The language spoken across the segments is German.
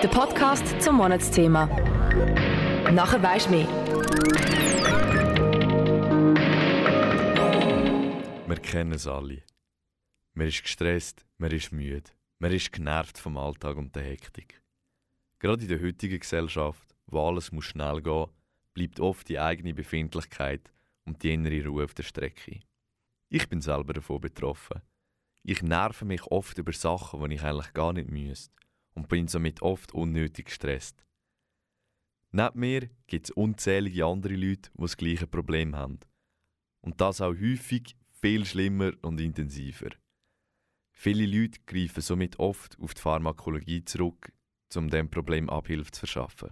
Der Podcast zum Monatsthema. Nachher weisst mehr. Wir kennen es alle. Man ist gestresst, man ist müde, man ist genervt vom Alltag und der Hektik. Gerade in der heutigen Gesellschaft, wo alles muss schnell gehen, bleibt oft die eigene Befindlichkeit und die innere Ruhe auf der Strecke. Ich bin selber davon betroffen. Ich nerve mich oft über Sachen, die ich eigentlich gar nicht müsste und bin somit oft unnötig gestresst. Neben mir gibt es unzählige andere Leute, die das gleiche Problem haben. Und das auch häufig viel schlimmer und intensiver. Viele Leute greifen somit oft auf die Pharmakologie zurück, um dem Problem Abhilfe zu verschaffen.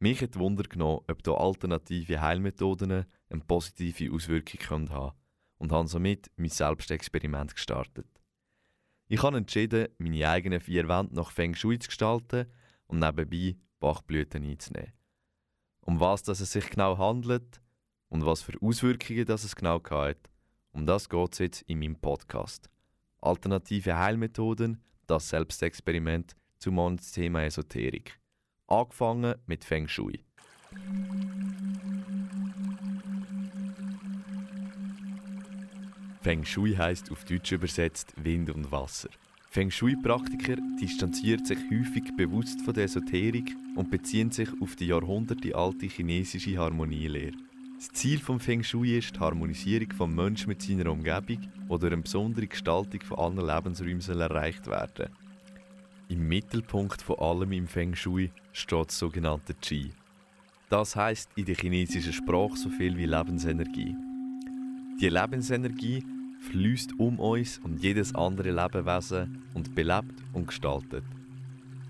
Mich hat Wunder genommen, ob hier alternative Heilmethoden eine positive Auswirkung haben können und habe somit mein Selbstexperiment gestartet. Ich habe entschieden, meine eigenen vier Wände nach Feng Shui zu gestalten und nebenbei Bachblüten einzunehmen. Um was dass es sich genau handelt und was für Auswirkungen das es genau hat, um das geht es jetzt in meinem Podcast. Alternative Heilmethoden, das Selbstexperiment zum Thema Esoterik. Angefangen mit Feng Shui. Feng Shui heißt auf Deutsch übersetzt Wind und Wasser. Feng Shui-Praktiker distanzieren sich häufig bewusst von der Esoterik und beziehen sich auf die jahrhundertealte chinesische Harmonielehre. Das Ziel von Feng Shui ist die Harmonisierung vom Menschen mit seiner Umgebung, die durch eine besondere Gestaltung von allen Lebensräumen erreicht werden Im Mittelpunkt von allem im Feng Shui steht das sogenannte Qi. Das heißt in der chinesischen Sprache so viel wie Lebensenergie. Die Lebensenergie fließt um uns und jedes andere Lebewesen und belebt und gestaltet.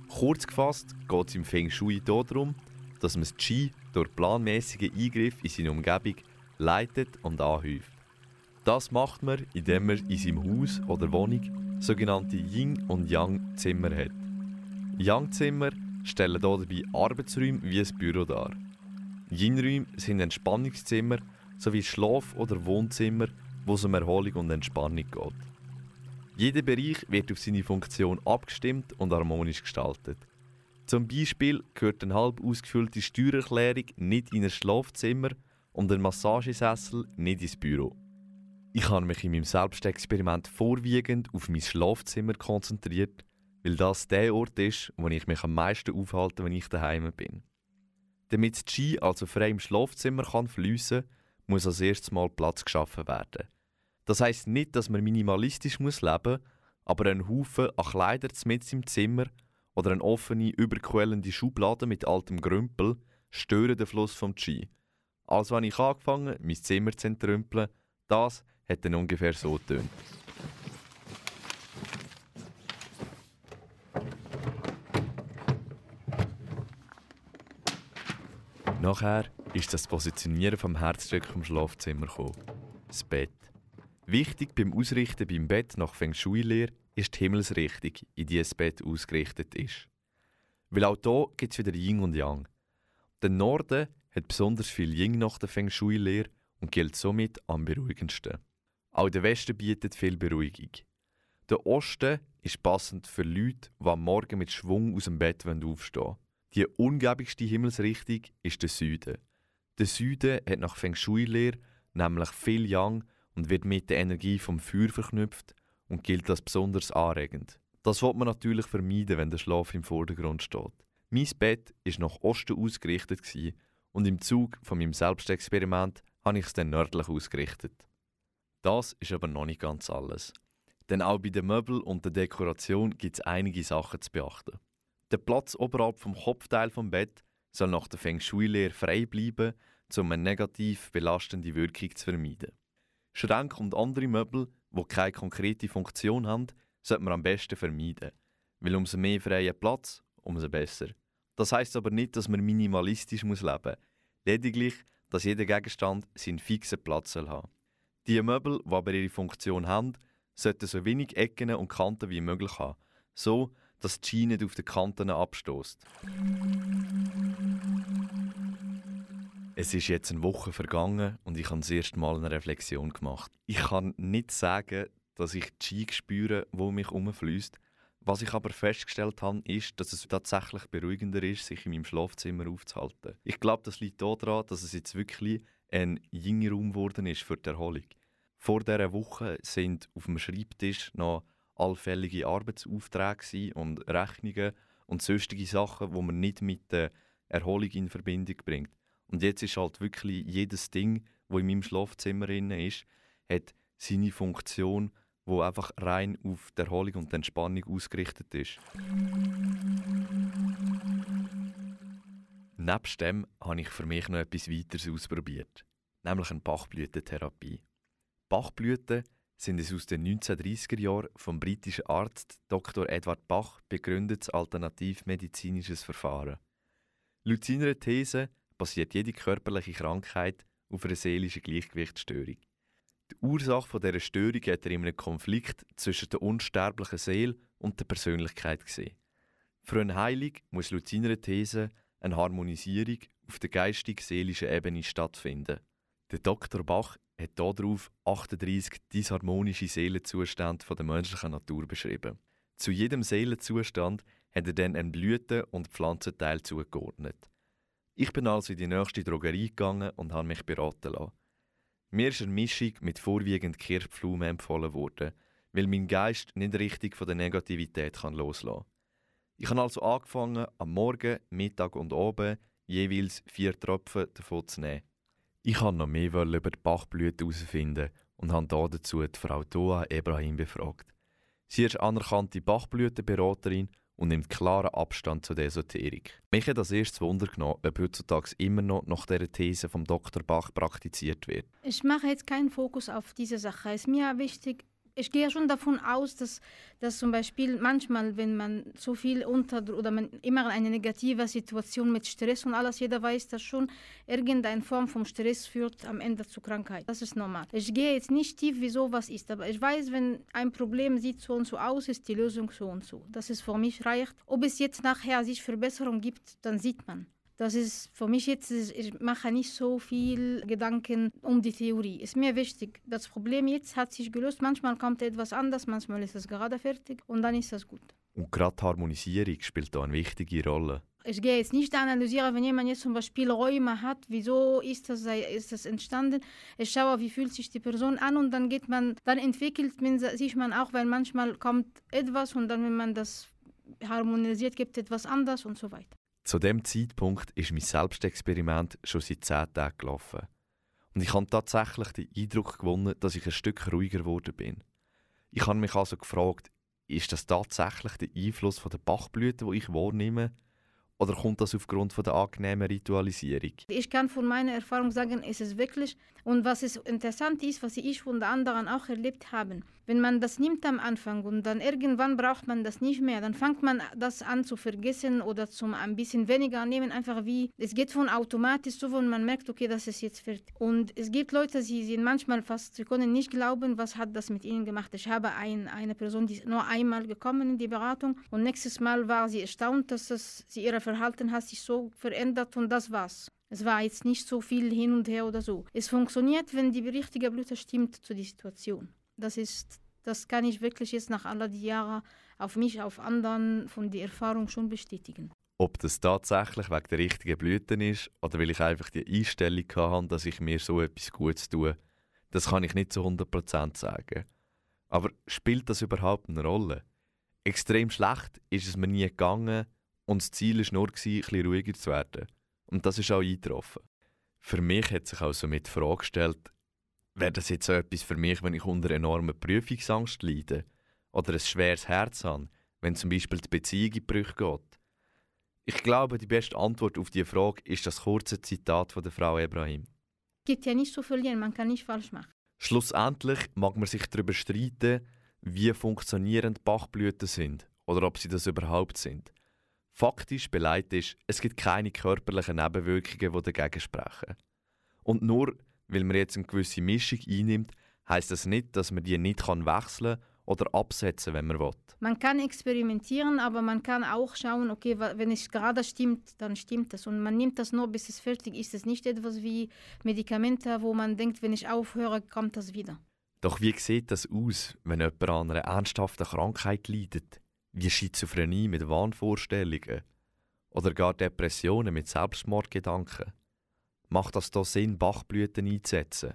Kurz gefasst geht es im Feng Shui darum, dass man das Qi durch planmäßige Eingriff in seine Umgebung leitet und anhäuft. Das macht man, indem man in seinem Haus oder Wohnung sogenannte Yin- und Yang-Zimmer hat. Yang-Zimmer stellen dabei Arbeitsräume wie ein Büro dar. Yin-Räume sind Entspannungszimmer sowie Schlaf- oder Wohnzimmer, wo es um Erholung und Entspannung geht. Jeder Bereich wird auf seine Funktion abgestimmt und harmonisch gestaltet. Zum Beispiel gehört eine halb ausgefüllte Steuererklärung nicht in ein Schlafzimmer und ein Massagesessel nicht ins Büro. Ich habe mich in meinem Selbstexperiment vorwiegend auf mein Schlafzimmer konzentriert, weil das der Ort ist, wo ich mich am meisten aufhalte, wenn ich daheim bin. Damit das Ski also frei im Schlafzimmer kann fliessen, muss als erstes Mal Platz geschaffen werden. Das heißt nicht, dass man minimalistisch muss leben, aber ein Haufen an Kleider mit im Zimmer oder eine offene, überquellende Schublade mit altem Grümpel stören den Fluss vom Ski. Also habe ich angefangen, mein Zimmer zu entrümpeln. Das hat dann ungefähr so getönt. Nachher ist das Positionieren vom Herzstück vom Schlafzimmer gekommen. Das Bett. Wichtig beim Ausrichten beim Bett nach Feng Shui-Lehre ist die Himmelsrichtung, in die das Bett ausgerichtet ist. Weil auch hier gibt es wieder Yin und Yang. Der Norden hat besonders viel Yin nach der Feng Shui-Lehre und gilt somit am beruhigendsten. Auch der Westen bietet viel Beruhigung. Der Osten ist passend für Leute, die am Morgen mit Schwung aus dem Bett aufstehen wollen. Die ungebigste Himmelsrichtung ist der Süden. Der Süden hat nach Feng Shui-Lehre nämlich viel Yang und wird mit der Energie vom Feuer verknüpft und gilt als besonders anregend. Das wird man natürlich vermeiden, wenn der Schlaf im Vordergrund steht. Mein Bett ist nach Osten ausgerichtet und im Zug von meinem Selbstexperiment habe ich es dann nördlich ausgerichtet. Das ist aber noch nicht ganz alles. Denn auch bei den Möbeln und der Dekoration gibt es einige Sachen zu beachten. Der Platz oberhalb vom Kopfteil vom Bett soll nach der Feng Shui-Lehre frei bleiben, um eine negativ belastende Wirkung zu vermeiden. Schränke und andere Möbel, die keine konkrete Funktion haben, sollte man am besten vermeiden. Weil umso mehr freien Platz, umso besser. Das heißt aber nicht, dass man minimalistisch muss leben muss. Lediglich, dass jeder Gegenstand seinen fixen Platz soll haben. Die Möbel, die aber ihre Funktion haben, sollten so wenig Ecken und Kanten wie möglich haben. So, dass die Ski nicht auf den Kanten abstoßt. Es ist jetzt eine Woche vergangen und ich habe das erste Mal eine Reflexion gemacht. Ich kann nicht sagen, dass ich die Ski spüre, wo mich umfließt. Was ich aber festgestellt habe, ist, dass es tatsächlich beruhigender ist, sich in meinem Schlafzimmer aufzuhalten. Ich glaube, das liegt daran, dass es jetzt wirklich ein Raum geworden ist für die Erholung. Vor dieser Woche sind auf dem Schreibtisch noch allfällige Arbeitsaufträge und Rechnungen und sonstige Sachen, wo man nicht mit der Erholung in Verbindung bringt. Und jetzt ist halt wirklich jedes Ding, wo in meinem Schlafzimmer ist, hat seine Funktion wo einfach rein auf die Erholung und Entspannung ausgerichtet ist. Nebst dem habe ich für mich noch etwas weiteres ausprobiert, nämlich eine Bachblütentherapie. Bachblüten sind ein aus den 1930er Jahren vom britischen Arzt Dr. Edward Bach begründetes alternativmedizinisches Verfahren. Laut seiner These basiert jede körperliche Krankheit auf einer seelischen Gleichgewichtsstörung. Die Ursache dieser Störung hat er in einem Konflikt zwischen der unsterblichen Seele und der Persönlichkeit gesehen. Für eine Heilung muss laut seiner These eine Harmonisierung auf der geistig-seelischen Ebene stattfinden. Der Dr. Bach hat darauf 38 disharmonische Seelenzustände der menschlichen Natur beschrieben. Zu jedem Seelenzustand hat er dann einen Blüten- und Pflanzenteil zugeordnet. Ich bin also in die nächste Drogerie gegangen und habe mich beraten lassen. Mir ist eine Mischung mit vorwiegend Kirschpflaumen empfohlen worden, weil mein Geist nicht richtig von der Negativität kann loslassen kann. Ich habe also angefangen, am Morgen, Mittag und Abend jeweils vier Tropfen davon zu nehmen. Ich wollte noch mehr über die Bachblüte herausfinden und habe dazu die Frau Toa Ebrahim befragt. Sie ist anerkannte Bachblütenberaterin und nimmt klaren Abstand zu der Esoterik. Mich hat als erstes Wunder genommen, ob heutzutage immer noch nach dieser These vom Dr. Bach praktiziert wird. Ich mache jetzt keinen Fokus auf diese Sache. Es ist mir wichtig, ich gehe schon davon aus, dass, dass zum Beispiel manchmal, wenn man so viel unter oder man immer eine negative Situation mit Stress und alles, jeder weiß dass schon, irgendeine Form von Stress führt am Ende zu Krankheit. Das ist normal. Ich gehe jetzt nicht tief, wieso was ist, aber ich weiß, wenn ein Problem sieht so und so aus, ist die Lösung so und so. Das ist für mich reicht. Ob es jetzt nachher sich Verbesserung gibt, dann sieht man. Das ist für mich jetzt, ich mache nicht so viel Gedanken um die Theorie. Ist mir wichtig. Das Problem jetzt hat sich gelöst. Manchmal kommt etwas anders, manchmal ist es gerade fertig und dann ist das gut. Und gerade die Harmonisierung spielt da eine wichtige Rolle. Ich gehe jetzt nicht analysieren, wenn jemand jetzt zum Beispiel Räume hat, wieso ist das, ist das entstanden. Ich schaue, wie fühlt sich die Person an und dann geht man, dann entwickelt man sich man auch, weil manchmal kommt etwas und dann, wenn man das harmonisiert, gibt etwas anders und so weiter. Zu dem Zeitpunkt ist mein Selbstexperiment schon seit zehn Tagen gelaufen. Und ich habe tatsächlich den Eindruck gewonnen, dass ich ein Stück ruhiger geworden bin. Ich habe mich also gefragt, ist das tatsächlich der Einfluss von der Bachblüte, wo ich wahrnehme, oder kommt das aufgrund von der angenehmen Ritualisierung? Ich kann von meiner Erfahrung sagen, es ist wirklich, und was es interessant ist, was ich von den anderen auch erlebt habe, wenn man das nimmt am Anfang und dann irgendwann braucht man das nicht mehr, dann fängt man das an zu vergessen oder zum ein bisschen weniger nehmen, einfach wie, es geht von automatisch so, und man merkt, okay, das ist jetzt fertig. Und es gibt Leute, sie sind manchmal fast, sie können nicht glauben, was hat das mit ihnen gemacht. Ich habe ein, eine Person, die ist nur einmal gekommen in die Beratung und nächstes Mal war sie erstaunt, dass es, sie ihre Verhalten hat sich so verändert und das war's. Es war jetzt nicht so viel hin und her oder so. Es funktioniert, wenn die richtige Blüte stimmt zu der Situation. Das ist, das kann ich wirklich jetzt nach all die Jahre auf mich, auf anderen von der Erfahrung schon bestätigen. Ob das tatsächlich wegen der richtigen Blüten ist oder weil ich einfach die Einstellung hatte, dass ich mir so etwas Gutes tue, das kann ich nicht zu 100% sagen. Aber spielt das überhaupt eine Rolle? Extrem schlecht ist es mir nie gegangen und das Ziel war nur, ein bisschen ruhiger zu werden. Und das ist auch eingetroffen. Für mich hat sich also mit die Frage gestellt, wäre das jetzt so etwas für mich, wenn ich unter enormer Prüfungsangst leide oder ein schweres Herz habe, wenn zum Beispiel die Beziehung in Brüche geht? Ich glaube, die beste Antwort auf diese Frage ist das kurze Zitat von der Frau Ebrahim. Es gibt ja nicht zu verlieren, man kann nicht falsch machen. Schlussendlich mag man sich darüber streiten, wie funktionierend Bachblüten sind oder ob sie das überhaupt sind. Faktisch beleidigt ist, es gibt keine körperlichen Nebenwirkungen, die dagegen sprechen. Und nur weil man jetzt eine gewisse Mischung einnimmt, heißt das nicht, dass man die nicht wechseln kann oder absetzen, wenn man will. Man kann experimentieren, aber man kann auch schauen, okay, wenn es gerade stimmt, dann stimmt es. Und man nimmt das nur, bis es fertig ist. Es ist nicht etwas wie Medikamente, wo man denkt, wenn ich aufhöre, kommt das wieder. Doch wie sieht das aus, wenn jemand an einer ernsthaften Krankheit leidet? wie Schizophrenie mit Wahnvorstellungen oder gar Depressionen mit Selbstmordgedanken. Macht das hier Sinn, Bachblüten einzusetzen?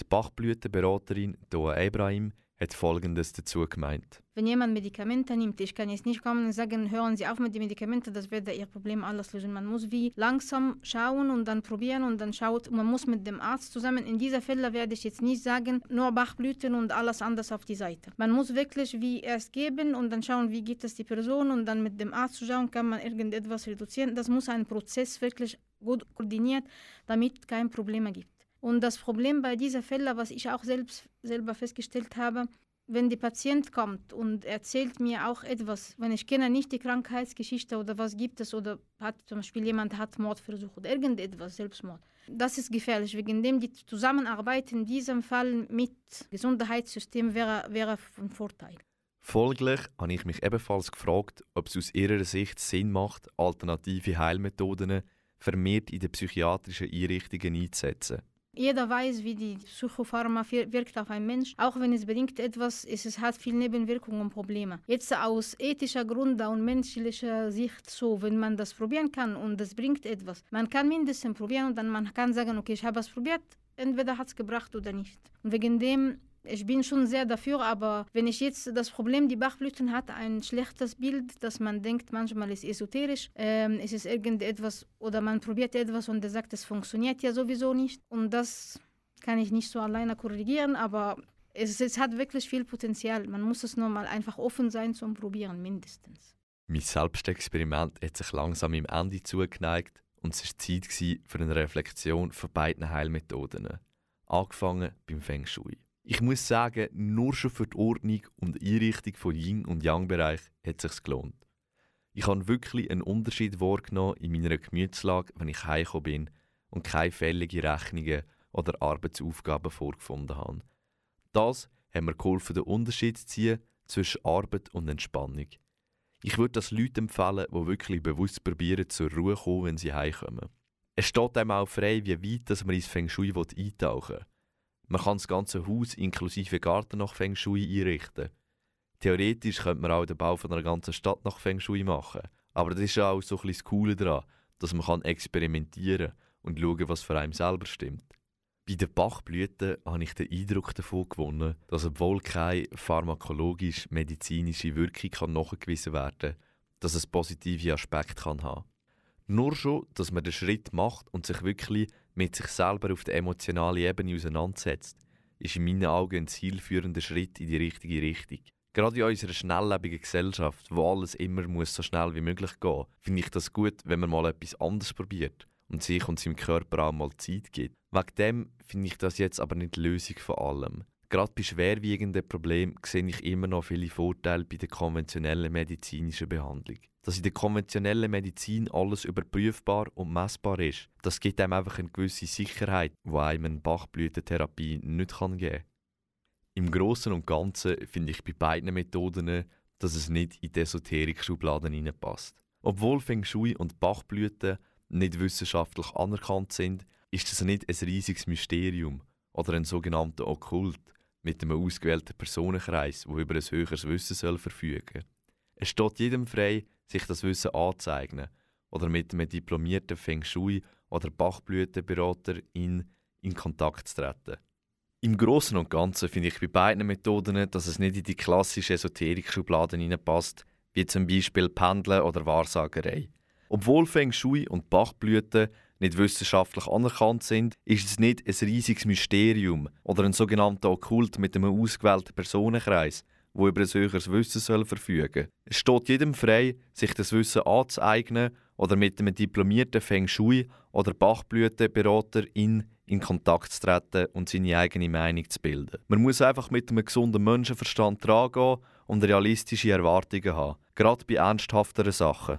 Die Bachblütenberaterin Doa Ibrahim hat Folgendes dazu gemeint. Wenn jemand Medikamente nimmt, ich kann jetzt nicht kommen und sagen, hören Sie auf mit den Medikamenten, das wird Ihr Problem alles lösen. Man muss wie langsam schauen und dann probieren und dann schaut, man muss mit dem Arzt zusammen. In dieser Fälle werde ich jetzt nicht sagen, nur Bachblüten und alles anders auf die Seite. Man muss wirklich wie erst geben und dann schauen, wie geht es die Person und dann mit dem Arzt schauen, kann man irgendetwas reduzieren. Das muss ein Prozess wirklich gut koordiniert, damit kein Probleme gibt. Und das Problem bei dieser Fälle, was ich auch selbst selber festgestellt habe, wenn der Patient kommt und erzählt mir auch etwas, wenn ich kenne nicht die Krankheitsgeschichte oder was gibt es oder hat zum Beispiel jemand hat Mordversuch oder irgendetwas, Selbstmord. Das ist gefährlich, wegen dem die Zusammenarbeit in diesem Fall mit Gesundheitssystem wäre, wäre von Vorteil. Folglich habe ich mich ebenfalls gefragt, ob es aus ihrer Sicht Sinn macht, alternative Heilmethoden vermehrt in den psychiatrischen Einrichtungen einzusetzen. Jeder weiß, wie die Psychopharma wirkt auf einen Mensch. Auch wenn es bedingt etwas ist, es hat viele Nebenwirkungen und Probleme. Jetzt aus ethischer Grund und menschlicher Sicht so, wenn man das probieren kann und das bringt etwas. Man kann mindestens probieren und dann man kann sagen, okay, ich habe es probiert, entweder hat es gebracht oder nicht. Und wegen dem ich bin schon sehr dafür, aber wenn ich jetzt das Problem, die Bachblüten hat ein schlechtes Bild, dass man denkt, manchmal ist esoterisch, ähm, es ist irgendetwas oder man probiert etwas und der sagt, es funktioniert ja sowieso nicht. Und das kann ich nicht so alleine korrigieren, aber es, es hat wirklich viel Potenzial. Man muss es nur mal einfach offen sein zum Probieren, mindestens. Mein Selbstexperiment hat sich langsam im Ende zugeneigt und es war Zeit für eine Reflexion von beiden Heilmethoden. Angefangen beim Feng Shui. Ich muss sagen, nur schon für die Ordnung und Einrichtung von Yin- und Yang-Bereich hat es sich gelohnt. Ich habe wirklich einen Unterschied wahrgenommen in meiner Gemütslage, wenn ich heimgekommen bin und keine fälligen Rechnungen oder Arbeitsaufgaben vorgefunden habe. Das hat mir geholfen, den Unterschied zu ziehen zwischen Arbeit und Entspannung. Ich würde das Leuten empfehlen, die wirklich bewusst probieren, zur Ruhe zu kommen, wenn sie heimkommen. Es steht einem auch frei, wie weit man ins Feng Shui eintauchen will. Man kann das ganze Haus inklusive Garten nach Feng Shui einrichten. Theoretisch könnte man auch den Bau von einer ganzen Stadt nach Feng Shui machen. Aber das ist auch so ein das Coole daran, dass man experimentieren kann und schauen, was für einen selber stimmt. Bei den Bachblüten habe ich den Eindruck davon gewonnen, dass obwohl keine pharmakologisch-medizinische Wirkung kann nachgewiesen werden kann, dass es positive Aspekte kann haben Nur schon, dass man den Schritt macht und sich wirklich mit sich selber auf der emotionalen Ebene auseinandersetzt, ist in meinen Augen ein zielführender Schritt in die richtige Richtung. Gerade in unserer schnelllebigen Gesellschaft, wo alles immer muss so schnell wie möglich gehen, finde ich das gut, wenn man mal etwas anderes probiert und sich und seinem Körper auch mal Zeit gibt. Wegen dem finde ich das jetzt aber nicht die Lösung von allem. Gerade bei schwerwiegenden Problemen sehe ich immer noch viele Vorteile bei der konventionellen medizinischen Behandlung dass in der konventionellen Medizin alles überprüfbar und messbar ist. Das gibt einem einfach eine gewisse Sicherheit, die einem eine Bachblütentherapie nicht geben kann. Im Großen und Ganzen finde ich bei beiden Methoden, dass es nicht in die Esoterik-Schubladen hineinpasst. Obwohl Feng Shui und Bachblüten nicht wissenschaftlich anerkannt sind, ist das nicht ein riesiges Mysterium oder ein sogenannter Okkult mit einem ausgewählten Personenkreis, wo über ein höheres Wissen soll verfügen. Es steht jedem frei, sich das Wissen anzueignen oder mit einem diplomierten Feng Shui oder Bachblütenberater in, in Kontakt zu treten. Im Großen und Ganzen finde ich bei beiden Methoden, dass es nicht in die klassische Esoterik-Schublade hineinpasst, wie zum Beispiel Pendeln oder Wahrsagerei. Obwohl Feng Shui und Bachblüten nicht wissenschaftlich anerkannt sind, ist es nicht ein riesiges Mysterium oder ein sogenannter Okkult mit einem ausgewählten Personenkreis, wo über ein höheres Wissen soll verfügen Es steht jedem frei, sich das Wissen anzueignen oder mit einem diplomierten Feng Shui oder Bachblütenberater in, in Kontakt zu treten und seine eigene Meinung zu bilden. Man muss einfach mit einem gesunden Menschenverstand drangehen und realistische Erwartungen haben, gerade bei ernsthafteren Sachen.